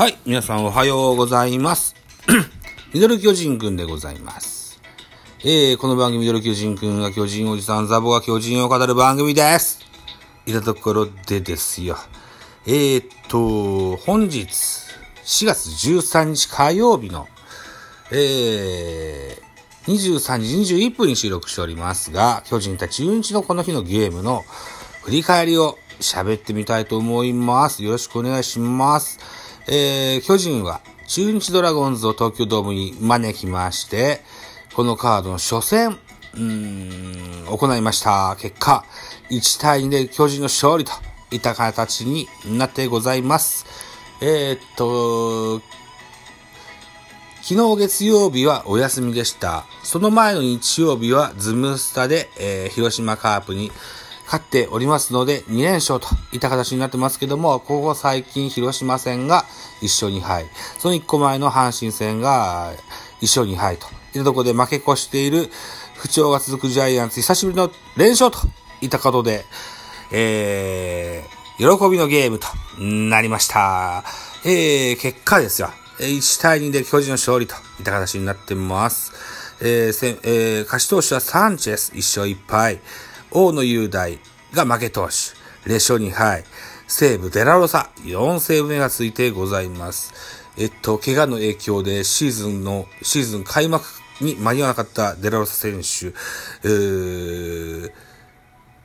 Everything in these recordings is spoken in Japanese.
はい、皆さんおはようございます。ミドル巨人くんでございます。えー、この番組ミドル巨人くんが巨人おじさん、ザボが巨人を語る番組です。いたところでですよ。えーっと、本日、4月13日火曜日の、えー、23時21分に収録しておりますが、巨人対中日のこの日のゲームの振り返りを喋ってみたいと思います。よろしくお願いします。えー、巨人は中日ドラゴンズを東京ドームに招きまして、このカードの初戦、うーん、行いました。結果、1対2で巨人の勝利といった形になってございます。えー、っと、昨日月曜日はお休みでした。その前の日曜日はズムスタで、えー広島カープに勝っておりますので、2連勝といった形になってますけども、ここ最近広島戦が1勝2敗。その1個前の阪神戦が1勝2敗といったところで負け越している不調が続くジャイアンツ、久しぶりの連勝といったことで、えー、喜びのゲームとなりました。えー、結果ですよ。1対2で巨人の勝利といった形になってます。えーえー勝ち投手はサンチェス1勝1敗。大野雄大が負け投手。0勝2敗。西武デラロサ4セーブ目がついてございます。えっと、怪我の影響でシーズンの、シーズン開幕に間に合わなかったデラロサ選手、うー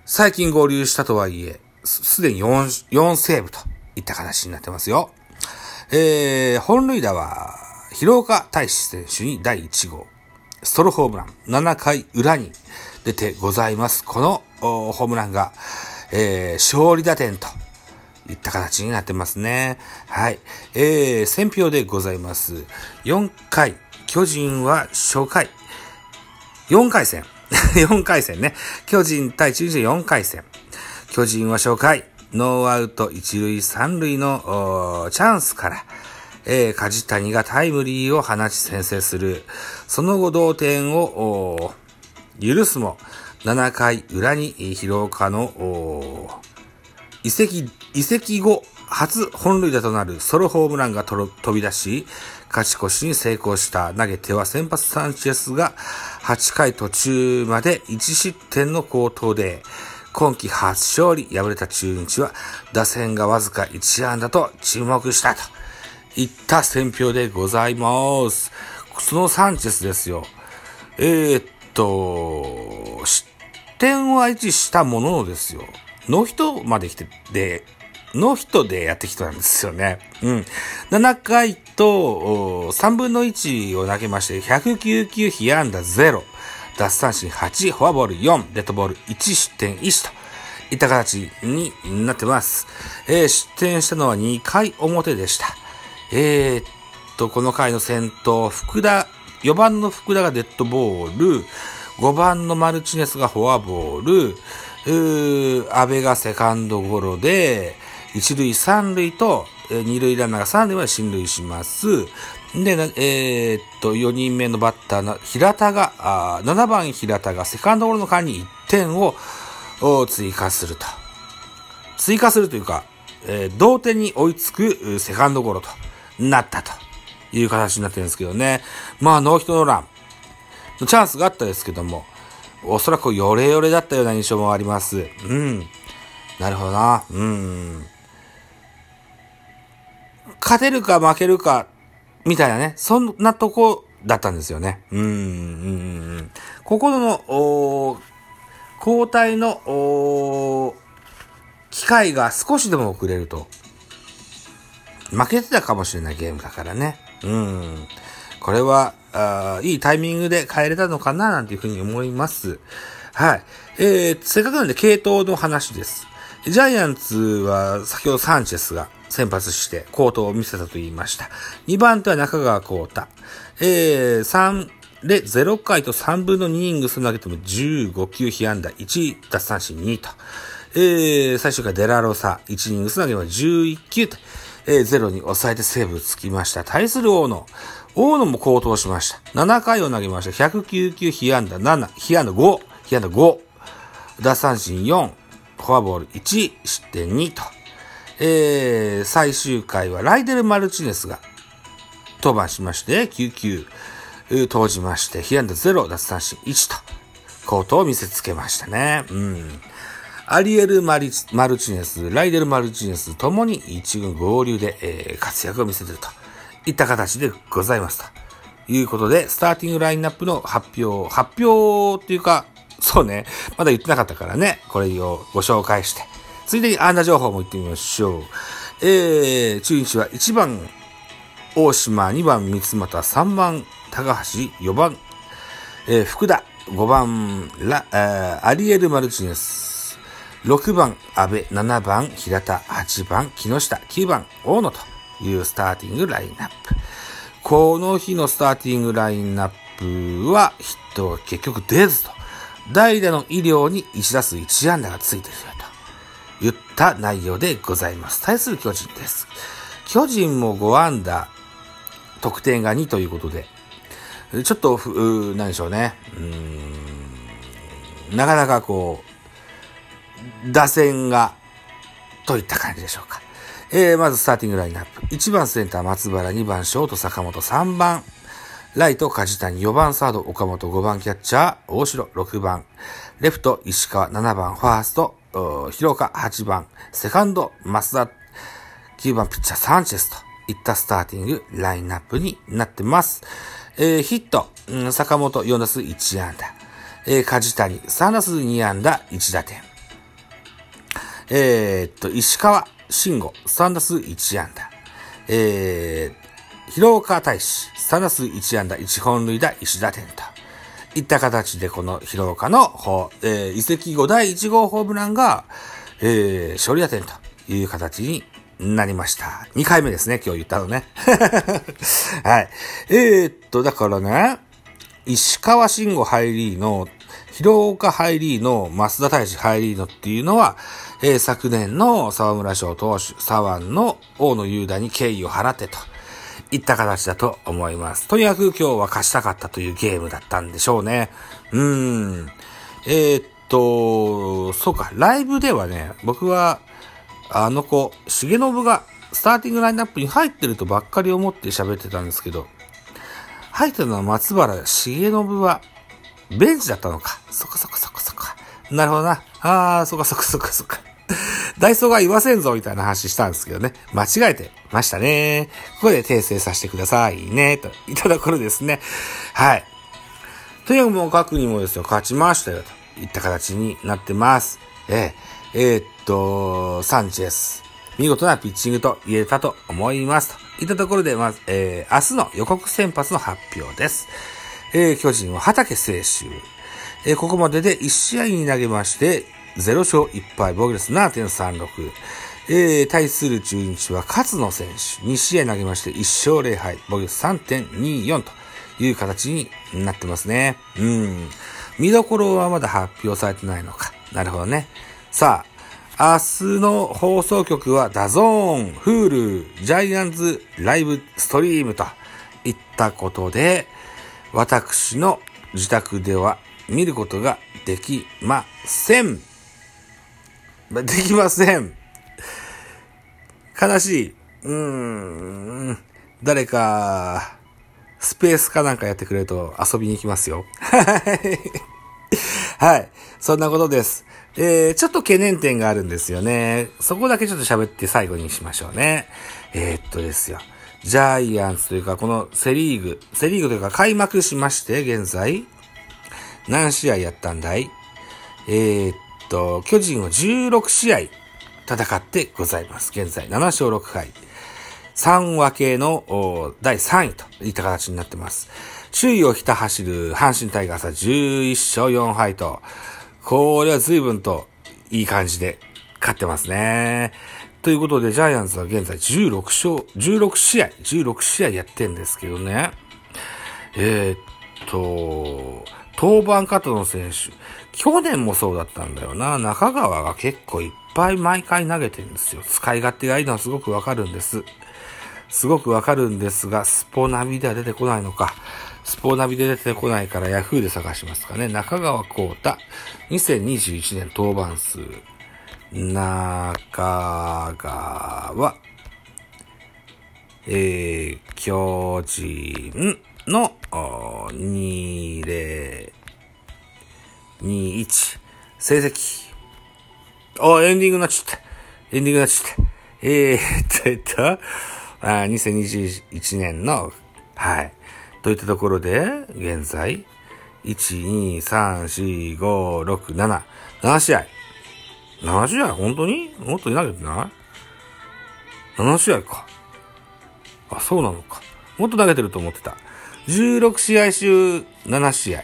最近合流したとはいえ、すすでに 4, 4セーブといった形になってますよ。えー、本塁打は、広岡大志選手に第1号。ストロホームラン、7回裏に出てございます。このホームランが、えー、勝利打点といった形になってますね。はい。えー、選票でございます。4回、巨人は初回、4回戦。4回戦ね。巨人対中日4回戦。巨人は初回、ノーアウト1塁3塁のチャンスから、えー、梶谷がタイムリーを放ち先制する。その後同点を許すも、7回裏に広岡のおー移籍、移籍後、初本塁打となるソロホームランが飛び出し、勝ち越しに成功した投げては先発サンチェスが8回途中まで1失点の好投で、今季初勝利、敗れた中日は打線がわずか1安打と注目したといった選評でございます。そのサンチェスですよ。えー、っと、失点は維持したもののですよ。ノーヒットまで来て、で、ノーヒットでやってきたんですよね。うん。7回と、3分の1を投げまして、109球被安打0、奪三振8、フォアボール4、デッドボール1失点1といった形になってます。えー失点したのは2回表でした。えー、っと、この回の先頭、福田、4番の福田がデッドボール、5番のマルチネスがフォアボール、うー安倍がセカンドゴロで、1塁3塁と、えー二塁ランナーが3塁まで進塁します。で、えーっと、4人目のバッターの平田が、あ7番平田がセカンドゴロの間に1点をお追加すると。追加するというか、えー同点に追いつくセカンドゴロとなったという形になってるんですけどね。まあ、ノーヒットノーランのチャンスがあったですけども、おそらくヨレヨレだったような印象もあります。うん。なるほどな。うん。勝てるか負けるか、みたいなね、そんなとこだったんですよね。うん、うん、うん。ここの、お交代の、お機会が少しでも遅れると、負けてたかもしれないゲームだからね。うん。これは、あいいタイミングで変えれたのかななんていうふうに思います。はい。えー、せっかくなんで系統の話です。ジャイアンツは先ほどサンチェスが先発してコートを見せたと言いました。2番手は中川幸太。えー、3で0回と3分の2イングス投げても15球被安打1奪三振2と。えー、最終回デラロサ1イングス投げても11球と。えー、0に抑えてセーブつきました。対する大野。大野も高騰しました。7回を投げました。109球被安打7、被安打5、被安打5、奪三振4、フォアボール1、失点2とえー、最終回はライデル・マルチネスが登板しまして、9球投じまして、被安打0、奪三振1と、コートを見せつけましたね。うん。アリエル・マルチネス、ライデル・マルチネスともに一軍合流で、えー、活躍を見せているといった形でございますと。いうことで、スターティングラインナップの発表、発表っていうか、そうね、まだ言ってなかったからね、これをご紹介して、ついでにアンダ情報も言ってみましょう。えー、中日は1番、大島、2番、三俣、3番、高橋、4番、えー、福田、5番、ラ、えー、アリエル・マルチネス、6番、安倍、7番、平田、8番、木下、9番、大野というスターティングラインナップ。この日のスターティングラインナップはヒットが結局出ずと、代打の医療に1打数1安打がついていると言った内容でございます。対する巨人です。巨人も5安打、得点が2ということで、ちょっと、何でしょうね。うーんなかなかこう、打線が、といった感じでしょうか。えー、まずスターティングラインナップ。1番センター松原、2番ショート坂本、3番ライト梶谷、4番サード岡本、5番キャッチャー大城、6番レフト石川、7番ファースト広岡、8番セカンド増田、9番ピッチャーサンチェスといったスターティングラインナップになってます。えー、ヒット、坂本4打数1安打。えー、梶谷3打数2安打1打点。えー、っと、石川慎吾、3打数1安打。えー、広岡大使、3打数1安打、1本塁打、1打点と。いった形でこの広岡の、えー、移籍後第1号ホームランが、えー、勝利打点という形になりました。2回目ですね、今日言ったのね。はい。えー、っと、だからね、石川慎吾ハイリーの、広岡ハイリーの、増田大使ハイリーのっていうのは、えー、昨年の沢村賞投手、沢の大野雄太に敬意を払ってと、いった形だと思います。とにかく今日は勝ちたかったというゲームだったんでしょうね。うーん。えー、っと、そうか、ライブではね、僕は、あの子、重信がスターティングラインナップに入ってるとばっかり思って喋ってたんですけど、入ってるのは松原重信は、ベンチだったのか。そこそこそこそこ。なるほどな。あー、そっかそっかそっかそっか。ダイソーが言わせんぞみたいな話したんですけどね。間違えてましたね。ここで訂正させてくださいね。といたところですね。はい。とにかくもう各にもですよ、勝ちましたよ。といった形になってます。えー、えー、っと、サンチェス。見事なピッチングと言えたと思います。といったところで、まず、えー、明日の予告先発の発表です。えー、巨人は畑清修。えー、ここまでで1試合に投げまして、0勝1敗、防御率7.36。えー、対する中日は勝野選手、2試合投げまして1勝0敗、防御率3.24という形になってますね。うん。見どころはまだ発表されてないのか。なるほどね。さあ、明日の放送局は DAZN、Hulu、GIANTS LIVE STREAM といったことで、私の自宅では見ることができません。まできません。悲しい。うーん。誰か、スペースかなんかやってくれると遊びに行きますよ。はい。はい。そんなことです。えー、ちょっと懸念点があるんですよね。そこだけちょっと喋って最後にしましょうね。えー、っとですよ。ジャイアンツというか、このセリーグ、セリーグというか開幕しまして、現在、何試合やったんだい？えー、っと、巨人は16試合戦ってございます。現在7勝6敗。3分けの第3位といった形になってます。首位をひた走る阪神タイガースは11勝4敗と、これは随分といい感じで勝ってますね。ということで、ジャイアンツは現在16勝、16試合、16試合やってんですけどね。えー、っと、登板カットの選手。去年もそうだったんだよな。中川が結構いっぱい毎回投げてるんですよ。使い勝手がいいのはすごくわかるんです。すごくわかるんですが、スポナビでは出てこないのか。スポナビで出てこないから Yahoo で探しますかね。中川幸太、2021年登板数。中川、えー、巨人の、2021、成績。あ、エンディングになっちゃった。エンディングになっちゃった。えー、っと、えっと、あ2021年の、はい。といったところで、現在、1、2、3、4、5、6、7、7試合。7試合本当にもっといなきゃいけない ?7 試合か。あ、そうなのか。もっと投げてると思ってた。16試合中7試合。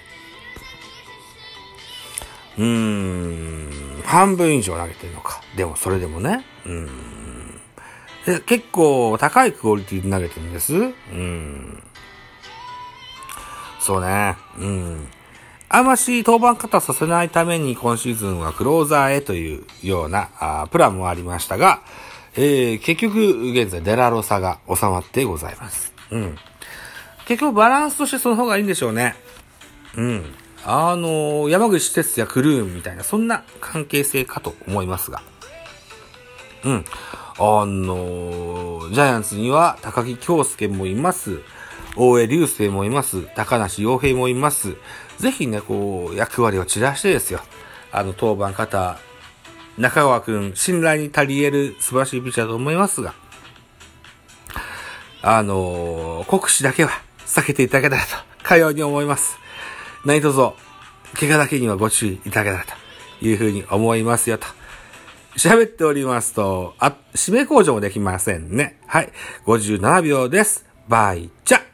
うーん、半分以上投げてるのか。でもそれでもね。うん。で結構高いクオリティで投げてるんです？うん。そうね。うん。あまし登板方させないために今シーズンはクローザーへというようなあプランもありましたが、えー、結局現在デラロサが収まってございます。うん。結局バランスとしてその方がいいんでしょうね。うん。あの、山口哲也クルーンみたいな、そんな関係性かと思いますが。うん。あの、ジャイアンツには高木京介もいます。大江流星もいます。高梨洋平もいます。ぜひね、こう、役割を散らしてですよ。あの、当番方、中川くん、信頼に足り得る素晴らしいピッチャーだと思いますが、あの、国士だけは避けていただけたらと、かように思います。何卒、怪我だけにはご注意いただけたらというふうに思いますよと。喋っておりますと、あ、指名工場もできませんね。はい。57秒です。バイチャ